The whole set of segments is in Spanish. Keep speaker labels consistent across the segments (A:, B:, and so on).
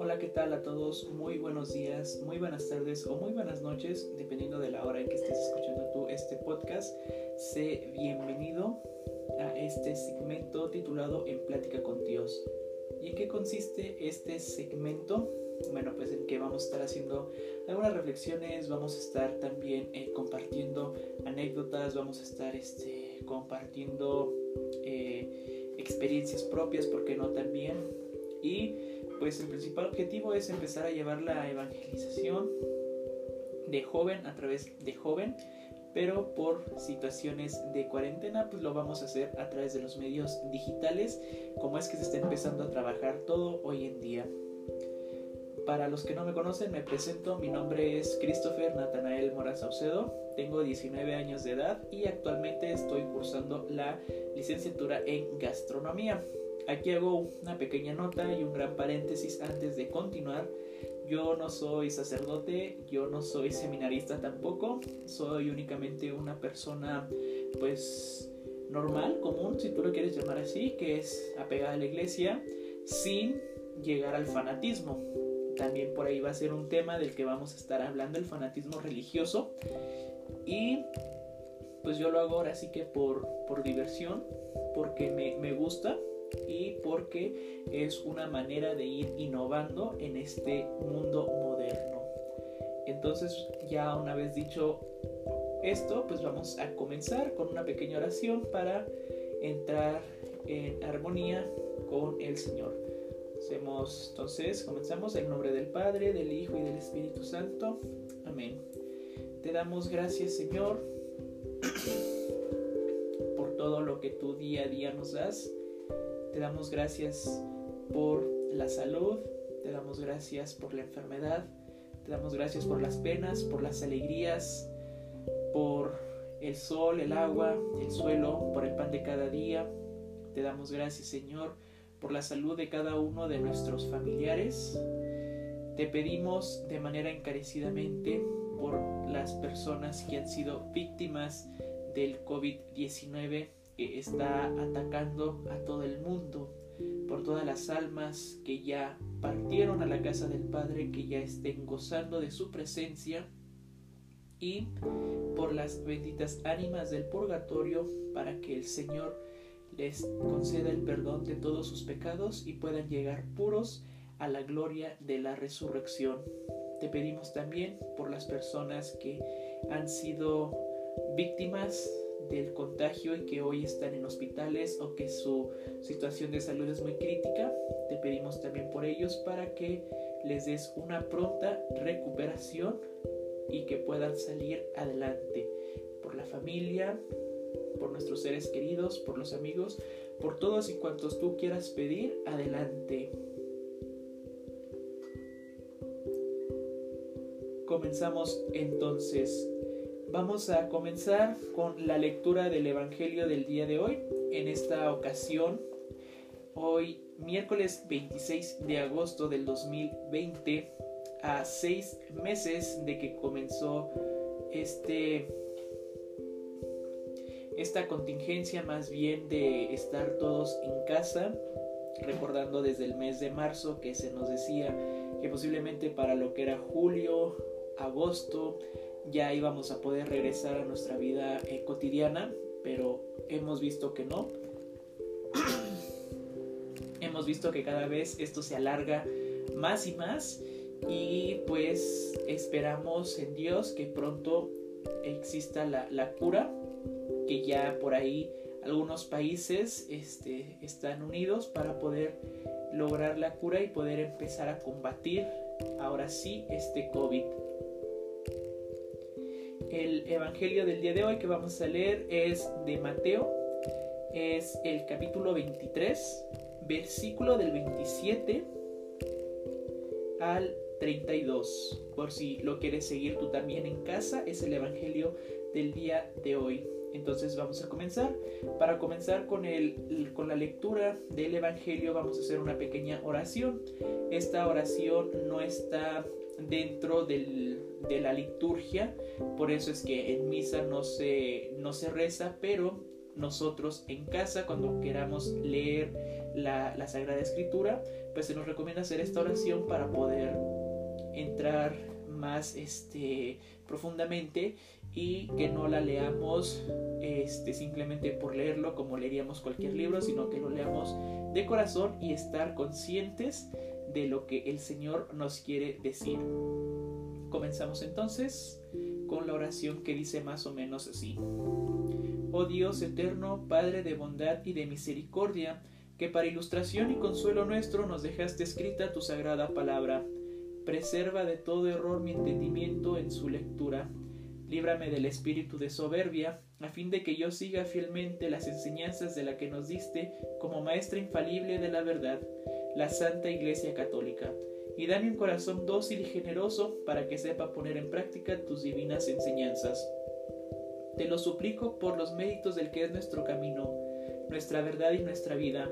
A: Hola, ¿qué tal a todos? Muy buenos días, muy buenas tardes o muy buenas noches, dependiendo de la hora en que estés escuchando tú este podcast. Sé bienvenido a este segmento titulado En Plática con Dios. ¿Y en qué consiste este segmento? Bueno, pues en que vamos a estar haciendo algunas reflexiones, vamos a estar también eh, compartiendo anécdotas, vamos a estar este, compartiendo eh, experiencias propias, ¿por qué no también? Y pues el principal objetivo es empezar a llevar la evangelización de joven a través de joven pero por situaciones de cuarentena pues lo vamos a hacer a través de los medios digitales como es que se está empezando a trabajar todo hoy en día. Para los que no me conocen me presento, mi nombre es Christopher Natanael Mora Saucedo, tengo 19 años de edad y actualmente estoy cursando la licenciatura en gastronomía. Aquí hago una pequeña nota y un gran paréntesis antes de continuar yo no soy sacerdote, yo no soy seminarista tampoco, soy únicamente una persona pues normal, común, si tú lo quieres llamar así, que es apegada a la iglesia sin llegar al fanatismo. También por ahí va a ser un tema del que vamos a estar hablando, el fanatismo religioso. Y pues yo lo hago ahora sí que por, por diversión, porque me, me gusta, y porque es una manera de ir innovando en este mundo moderno. Entonces ya una vez dicho esto, pues vamos a comenzar con una pequeña oración para entrar en armonía con el Señor. Hacemos entonces, comenzamos en nombre del Padre, del Hijo y del Espíritu Santo. Amén. Te damos gracias, Señor, por todo lo que tú día a día nos das. Te damos gracias por la salud, te damos gracias por la enfermedad, te damos gracias por las penas, por las alegrías, por el sol, el agua, el suelo, por el pan de cada día. Te damos gracias, Señor, por la salud de cada uno de nuestros familiares. Te pedimos de manera encarecidamente por las personas que han sido víctimas del COVID-19 que está atacando a todo el mundo, por todas las almas que ya partieron a la casa del Padre, que ya estén gozando de su presencia, y por las benditas ánimas del purgatorio, para que el Señor les conceda el perdón de todos sus pecados y puedan llegar puros a la gloria de la resurrección. Te pedimos también por las personas que han sido víctimas del contagio y que hoy están en hospitales o que su situación de salud es muy crítica. Te pedimos también por ellos para que les des una pronta recuperación y que puedan salir adelante por la familia, por nuestros seres queridos, por los amigos, por todos y cuantos tú quieras pedir, adelante. Comenzamos entonces Vamos a comenzar con la lectura del Evangelio del día de hoy. En esta ocasión, hoy miércoles 26 de agosto del 2020, a seis meses de que comenzó este esta contingencia más bien de estar todos en casa, recordando desde el mes de marzo que se nos decía que posiblemente para lo que era julio, agosto, ya íbamos a poder regresar a nuestra vida eh, cotidiana, pero hemos visto que no. hemos visto que cada vez esto se alarga más y más y pues esperamos en Dios que pronto exista la, cura, que ya por ahí algunos países este, están unidos para poder lograr la cura y poder empezar a combatir ahora sí este COVID. El Evangelio del día de hoy que vamos a leer es de Mateo, es el capítulo 23, versículo del 27 al 32. Por si lo quieres seguir tú también en casa, es el Evangelio del día de hoy. Entonces vamos a comenzar. Para comenzar con, el, con la lectura del Evangelio vamos a hacer una pequeña oración. Esta oración no está dentro del, de la liturgia, por eso es que en misa no se, no se reza, pero nosotros en casa cuando queramos leer la, la Sagrada Escritura, pues se nos recomienda hacer esta oración para poder entrar más este, profundamente y que no la leamos este, simplemente por leerlo como leeríamos cualquier libro, sino que lo leamos de corazón y estar conscientes de lo que el Señor nos quiere decir. Comenzamos entonces con la oración que dice más o menos así. Oh Dios eterno, Padre de bondad y de misericordia, que para ilustración y consuelo nuestro nos dejaste escrita tu sagrada palabra. Preserva de todo error mi entendimiento en su lectura Líbrame del espíritu de soberbia, a fin de que yo siga fielmente las enseñanzas de la que nos diste como maestra infalible de la verdad, la Santa Iglesia Católica, y dame un corazón dócil y generoso para que sepa poner en práctica tus divinas enseñanzas. Te lo suplico por los méritos del que es nuestro camino, nuestra verdad y nuestra vida.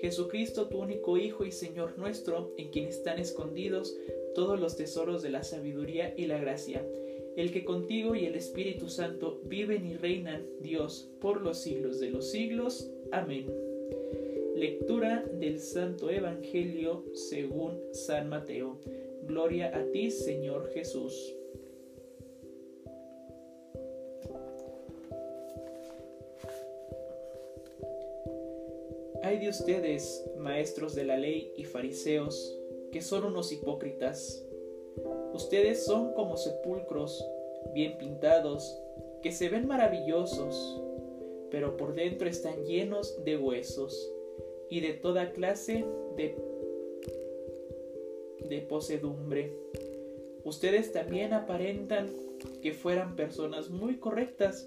A: Jesucristo, tu único Hijo y Señor nuestro, en quien están escondidos todos los tesoros de la sabiduría y la gracia el que contigo y el Espíritu Santo viven y reinan, Dios, por los siglos de los siglos. Amén. Lectura del Santo Evangelio según San Mateo. Gloria a ti, Señor Jesús. Hay de ustedes, maestros de la ley y fariseos, que son unos hipócritas Ustedes son como sepulcros bien pintados, que se ven maravillosos, pero por dentro están llenos de huesos y de toda clase de, de posedumbre. Ustedes también aparentan que fueran personas muy correctas,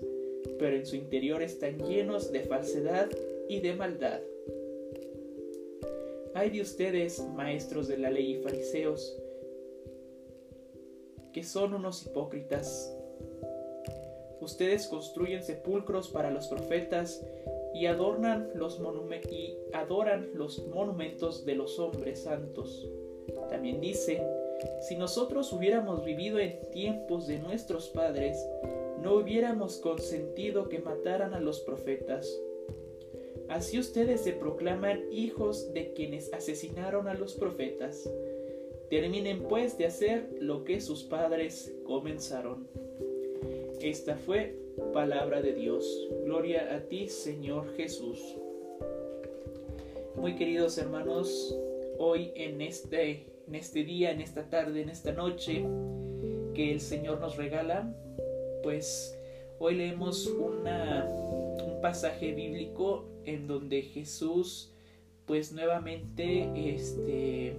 A: pero en su interior están llenos de falsedad y de maldad. Hay de ustedes, maestros de la ley y fariseos, que son unos hipócritas. Ustedes construyen sepulcros para los profetas y adornan los y adoran los monumentos de los hombres santos. También dicen, si nosotros hubiéramos vivido en tiempos de nuestros padres, no hubiéramos consentido que mataran a los profetas. Así ustedes se proclaman hijos de quienes asesinaron a los profetas. Terminen pues de hacer lo que sus padres comenzaron. Esta fue palabra de Dios. Gloria a ti, Señor Jesús. Muy queridos hermanos, hoy en este, en este día, en esta tarde, en esta noche que el Señor nos regala, pues hoy leemos un pasaje bíblico en donde Jesús pues nuevamente este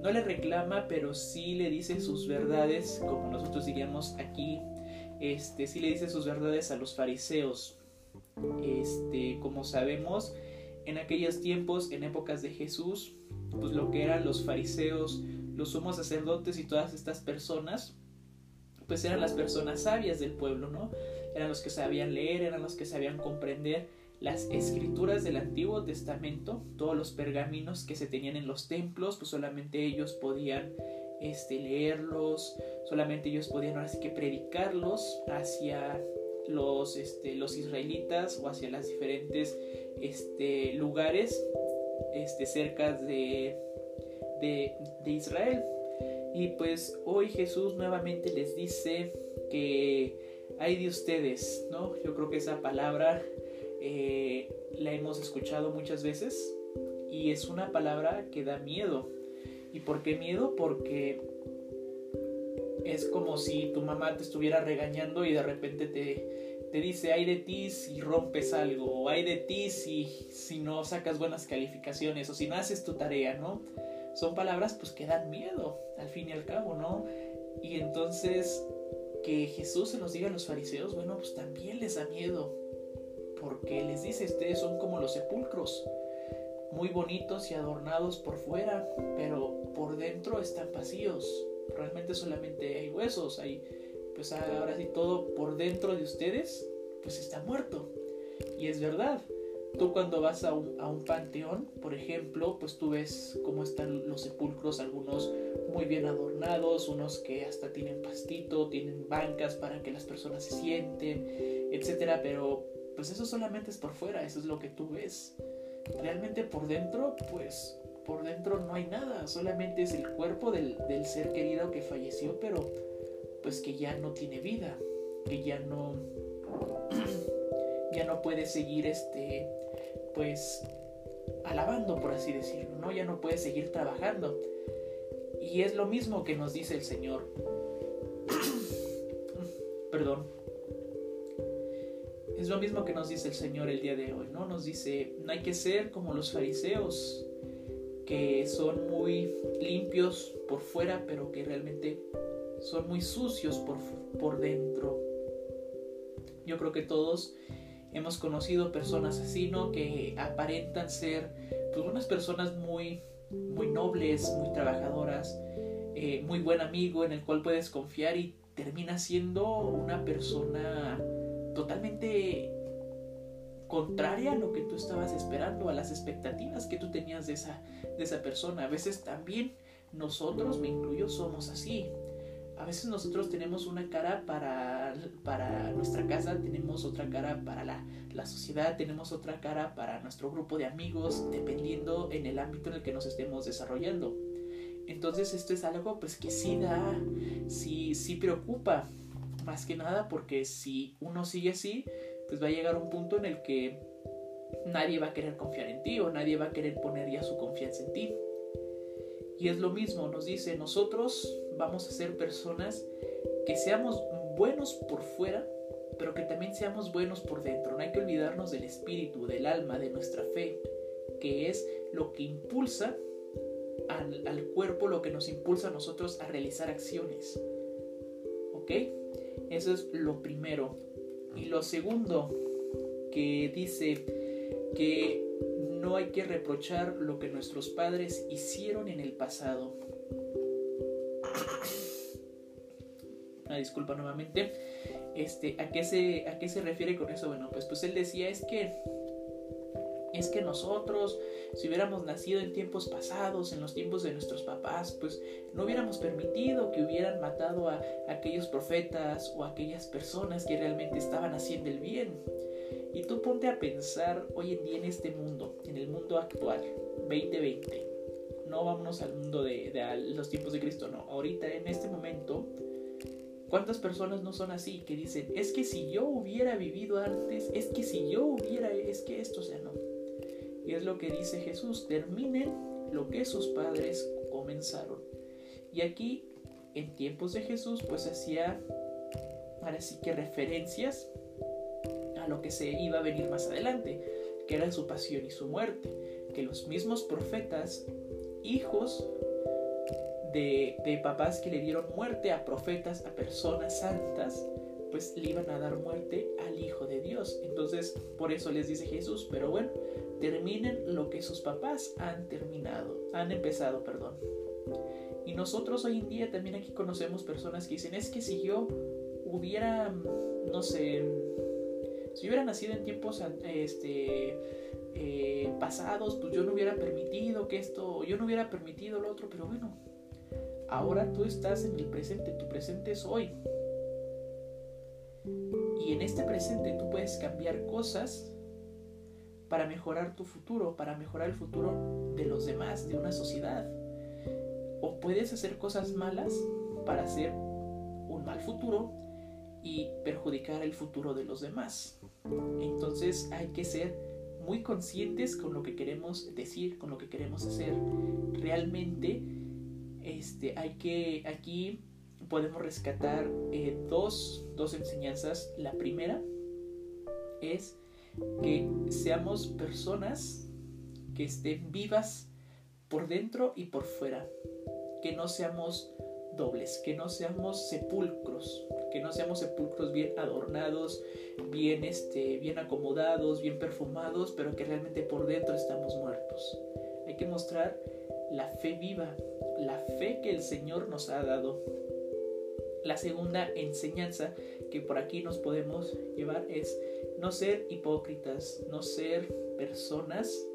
A: no le reclama, pero sí le dice sus verdades, como nosotros diríamos aquí, este, sí le dice sus verdades a los fariseos. Este, como sabemos, en aquellos tiempos, en épocas de Jesús, pues lo que eran los fariseos, los sumos sacerdotes y todas estas personas, pues eran las personas sabias del pueblo, ¿no? Eran los que sabían leer, eran los que sabían comprender las escrituras del Antiguo Testamento, todos los pergaminos que se tenían en los templos, pues solamente ellos podían este, leerlos, solamente ellos podían ahora sí que predicarlos hacia los, este, los israelitas o hacia los diferentes este, lugares este, cerca de, de, de Israel. Y pues hoy Jesús nuevamente les dice que hay de ustedes, ¿no? Yo creo que esa palabra eh, la hemos escuchado muchas veces y es una palabra que da miedo. ¿Y por qué miedo? Porque es como si tu mamá te estuviera regañando y de repente te, te dice, hay de ti si rompes algo, o hay de ti si, si no sacas buenas calificaciones, o si no haces tu tarea, ¿no? Son palabras pues que dan miedo, al fin y al cabo, ¿no? Y entonces que Jesús se nos diga a los fariseos, bueno, pues también les da miedo, porque les dice, ustedes son como los sepulcros, muy bonitos y adornados por fuera, pero por dentro están vacíos. Realmente solamente hay huesos, hay, pues ahora sí todo por dentro de ustedes, pues está muerto. Y es verdad. Tú cuando vas a un, panteón, por ejemplo, pues tú ves cómo están los sepulcros, algunos muy bien adornados, unos que hasta tienen pastito, tienen bancas para que las personas se sienten, etcétera, pero pues eso solamente es por fuera, eso es lo que tú ves. Realmente por dentro, pues por dentro no hay nada, solamente es el cuerpo del, del ser querido que falleció, pero pues que ya no tiene vida, que ya no ya no puede seguir este pues alabando por así decirlo, ¿no? Ya no puede seguir trabajando. Y es lo mismo que nos dice el Señor. Perdón. Es lo mismo que nos dice el Señor el día de hoy, ¿no? Nos dice, no hay que ser como los fariseos, que son muy limpios por fuera, pero que realmente son muy sucios por, por dentro. Yo creo que todos hemos conocido personas así, ¿no? Que aparentan ser, pues, unas personas muy, muy nobles, muy trabajadoras, eh, muy buen amigo en el cual puedes confiar y termina siendo una persona totalmente contraria a lo que tú estabas esperando, a las expectativas que tú tenías de esa, de esa persona. A veces también nosotros, me incluyo, somos así a veces nosotros tenemos una cara para, para nuestra casa, tenemos otra cara para la, la, sociedad, tenemos otra cara para nuestro grupo de amigos, dependiendo en el ámbito en el que nos estemos desarrollando. Entonces esto es algo pues que sí da, sí, sí preocupa, más que nada porque si uno sigue así, pues va a llegar un punto en el que nadie va a querer confiar en ti o nadie va a querer poner ya su confianza en ti. Y es lo mismo, nos dice, nosotros vamos a ser personas que seamos buenos por fuera, pero que también seamos buenos por dentro. No hay que olvidarnos del espíritu, del alma, de nuestra fe, que es lo que impulsa al, al cuerpo, lo que nos impulsa a nosotros a realizar acciones. ¿Ok? Eso es lo primero. Y lo segundo que dice que no hay que reprochar lo que nuestros padres hicieron en el pasado. Una disculpa nuevamente. Este, ¿a qué se a qué se refiere con eso? Bueno, pues pues él decía es que es que nosotros, si hubiéramos nacido en tiempos pasados, en los tiempos de nuestros papás, pues no hubiéramos permitido que hubieran matado a, aquellos profetas o a aquellas personas que realmente estaban haciendo el bien. Y tú ponte a pensar hoy en día en este mundo, en el mundo actual, 2020. No vámonos al mundo de, los tiempos de Cristo, no. Ahorita, en este momento, ¿cuántas personas no son así? Que dicen, es que si yo hubiera vivido antes, es que si yo hubiera, es que esto, o sea, no. Y es lo que dice Jesús, terminen lo que sus padres comenzaron. Y aquí, en tiempos de Jesús, pues hacía, ahora sí que referencias lo que se iba a venir más adelante, que era su pasión y su muerte, que los mismos profetas, hijos de, de papás que le dieron muerte a profetas, a personas santas, pues le iban a dar muerte al Hijo de Dios. Entonces, por eso les dice Jesús, pero bueno, terminen lo que sus papás han terminado, han empezado, perdón. Y nosotros hoy en día también aquí conocemos personas que dicen, es que si yo hubiera, no sé, si hubiera nacido en tiempos este, eh, pasados, pues yo no hubiera permitido que esto, yo no hubiera permitido lo otro, pero bueno, ahora tú estás en el presente, tu presente es hoy. Y en este presente tú puedes cambiar cosas para mejorar tu futuro, para mejorar el futuro de los demás, de una sociedad. O puedes hacer cosas malas para hacer un mal futuro y perjudicar el futuro de los demás. Entonces hay que ser muy conscientes con lo que queremos decir, con lo que queremos hacer. Realmente este, hay que aquí podemos rescatar eh, dos, dos enseñanzas. La primera es que seamos personas que estén vivas por dentro y por fuera, que no seamos dobles, que no seamos sepulcros, que no seamos sepulcros bien adornados, bien, este, bien acomodados, bien perfumados, pero que realmente por dentro estamos muertos. Hay que mostrar la fe viva, la fe que el Señor nos ha dado. La segunda enseñanza que por aquí nos podemos llevar es no ser hipócritas, no ser personas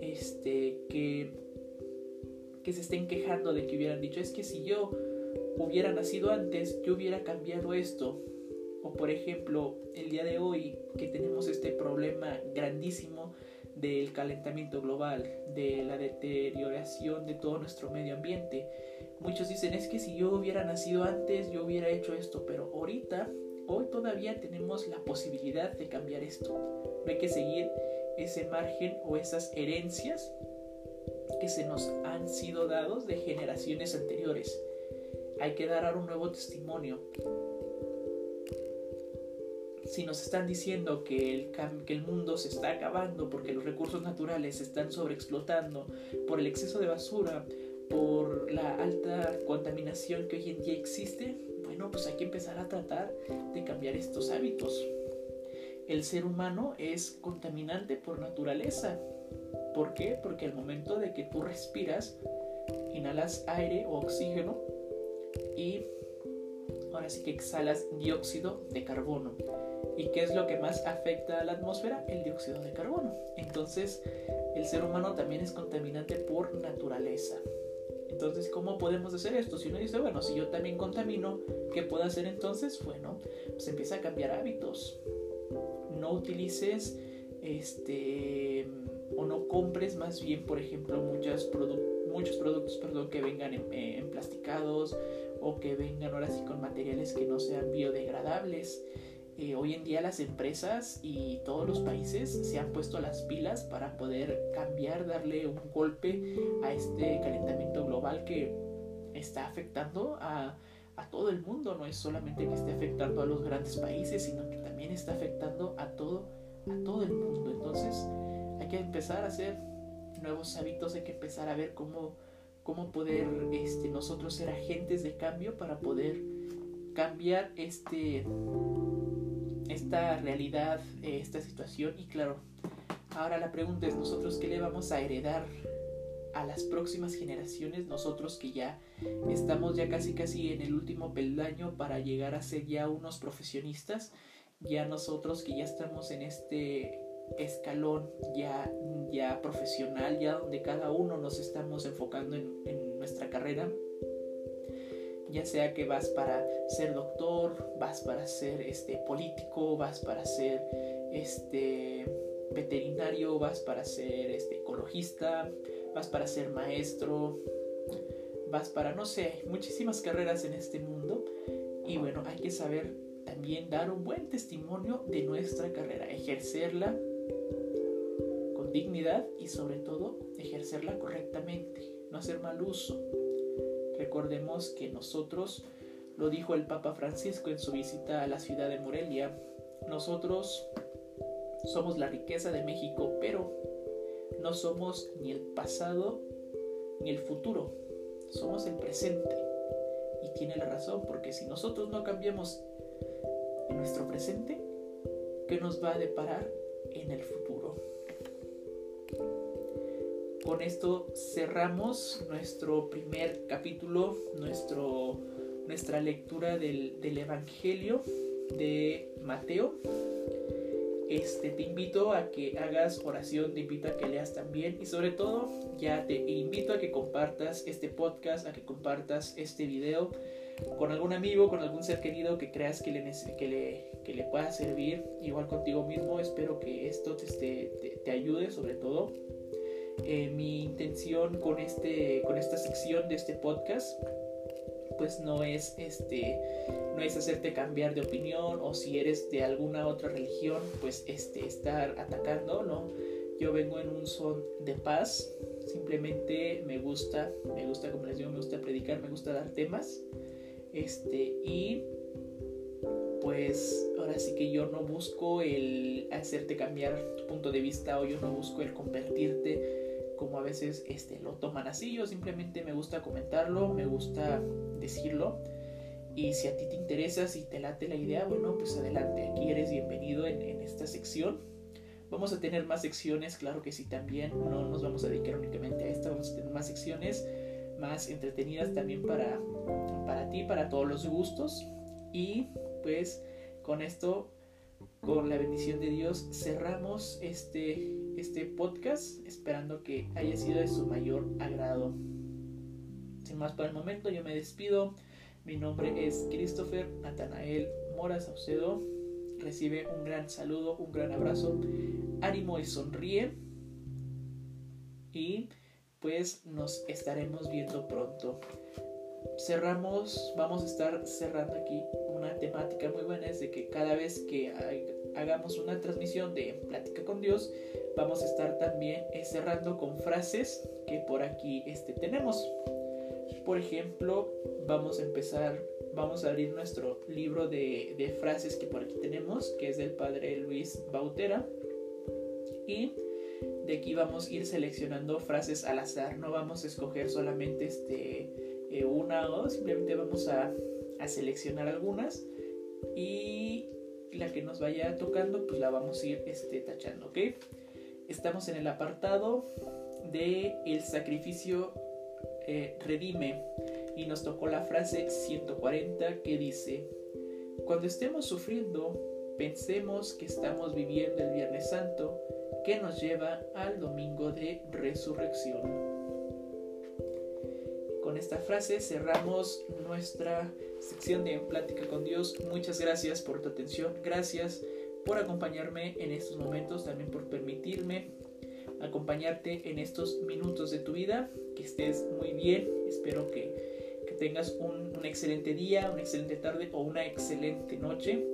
A: este, que, que se estén quejando de que hubieran dicho, es que si yo hubiera nacido antes, yo hubiera cambiado esto. O por ejemplo, el día de hoy que tenemos este problema grandísimo del calentamiento global, de la deterioración de todo nuestro medio ambiente. Muchos dicen, es que si yo hubiera nacido antes, yo hubiera hecho esto, pero ahorita, hoy todavía tenemos la posibilidad de cambiar esto. No hay que seguir ese margen o esas herencias que se nos han sido dados de generaciones anteriores. Hay que dar un nuevo testimonio si nos están diciendo que el, que el mundo se está acabando porque los recursos naturales se están sobreexplotando, por el exceso de basura, por la alta contaminación que hoy en día existe, bueno, pues hay que empezar a tratar de cambiar estos hábitos. El ser humano es contaminante por naturaleza. ¿Por qué? Porque al momento de que tú respiras, inhalas aire o oxígeno y ahora sí que exhalas dióxido de carbono. ¿Y qué es lo que más afecta a la atmósfera? El dióxido de carbono. Entonces, el ser humano también es contaminante por naturaleza. Entonces, ¿cómo podemos hacer esto? Si uno dice, bueno, si yo también contamino, ¿qué puedo hacer entonces? Bueno, pues empieza a cambiar hábitos. No utilices este o no compres más bien, por ejemplo, muchos, muchos productos perdón, que vengan en, en plasticados o que vengan ahora sí con materiales que no sean biodegradables. Eh, hoy en día las empresas y todos los países se han puesto las pilas para poder cambiar, darle un golpe a este calentamiento global que está afectando a, a todo el mundo. No es solamente que esté afectando a los grandes países, sino que también está afectando a todo, a todo el mundo. Entonces hay que empezar a hacer nuevos hábitos, hay que empezar a ver cómo, cómo poder este, nosotros ser agentes de cambio para poder cambiar este esta realidad, eh, esta situación. Y claro, ahora la pregunta es, ¿nosotros qué le vamos a heredar a las próximas generaciones? Nosotros que ya estamos ya casi casi en el último peldaño para llegar a ser ya unos profesionistas, ya nosotros que ya estamos en este escalón ya, ya profesional, ya donde cada uno nos estamos enfocando en, en nuestra carrera, ya sea que vas para ser doctor, vas para ser este político, vas para ser este veterinario, vas para ser este ecologista, vas para ser maestro, vas para no sé, muchísimas carreras en este mundo y bueno, hay que saber también dar un buen testimonio de nuestra carrera, ejercerla con dignidad y sobre todo ejercerla correctamente, no hacer mal uso. Recordemos que nosotros, lo dijo el Papa Francisco en su visita a la ciudad de Morelia, nosotros somos la riqueza de México, pero no somos ni el pasado ni el futuro, somos el presente. Y tiene la razón, porque si nosotros no cambiamos en nuestro presente, ¿qué nos va a deparar en el futuro? Con esto cerramos nuestro primer capítulo, nuestro, nuestra lectura del, del Evangelio de Mateo. Este, te invito a que hagas oración, te invito a que leas también y sobre todo ya te invito a que compartas este podcast, a que compartas este video con algún amigo, con algún ser querido que creas que le, que le, que le pueda servir, igual contigo mismo. Espero que esto te, te, te ayude sobre todo eh, mi intención con, este, con esta sección de este podcast pues no es este no es hacerte cambiar de opinión o si eres de alguna otra religión pues este estar atacando no yo vengo en un son de paz simplemente me gusta me gusta como les digo me gusta predicar me gusta dar temas este y pues ahora sí que yo no busco el hacerte cambiar tu punto de vista o yo no busco el convertirte como a veces este, lo toman así. Yo simplemente me gusta comentarlo, me gusta decirlo. Y si a ti te interesa, si te late la idea, bueno, pues adelante, aquí eres bienvenido en, esta sección. Vamos a tener más secciones, claro que sí también, no nos vamos a dedicar únicamente a esta, vamos a tener más secciones más entretenidas también para, para ti, para todos los gustos. Y pues con esto, con la bendición de Dios, cerramos este este podcast, esperando que haya sido de su mayor agrado. Sin más por el momento, yo me despido. Mi nombre es Christopher Natanael Mora Saucedo recibe un gran saludo, un gran abrazo, ánimo y sonríe. Y pues nos estaremos viendo pronto. Cerramos, vamos a estar cerrando aquí una temática muy buena, es de que cada vez que hagamos una transmisión de Plática con Dios, vamos a estar también eh, cerrando con frases que por aquí este, tenemos. Por ejemplo, vamos a empezar, vamos a abrir nuestro libro de, de frases que por aquí tenemos, que es del padre Luis Bautera. Y de aquí vamos a ir seleccionando frases al azar, no vamos a escoger solamente este, eh, una o simplemente vamos a, a, seleccionar algunas y la que nos vaya tocando pues la vamos a ir este, tachando, ¿ok? Estamos en el apartado de el sacrificio eh, redime y nos tocó la frase 140 que dice, cuando estemos sufriendo, pensemos que estamos viviendo el Viernes Santo que nos lleva al domingo de resurrección. Con esta frase cerramos nuestra sección de Plática con Dios. Muchas gracias por tu atención, gracias por acompañarme en estos momentos, también por permitirme acompañarte en estos minutos de tu vida. Que estés muy bien, espero que, tengas un, un excelente día, una excelente tarde o una excelente noche.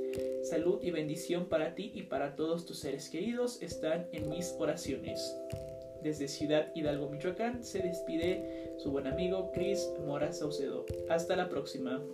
A: Salud y bendición para ti y para todos tus seres queridos están en mis oraciones. Desde Ciudad Hidalgo, Michoacán, se despide su buen amigo Chris Mora Saucedo. Hasta la próxima.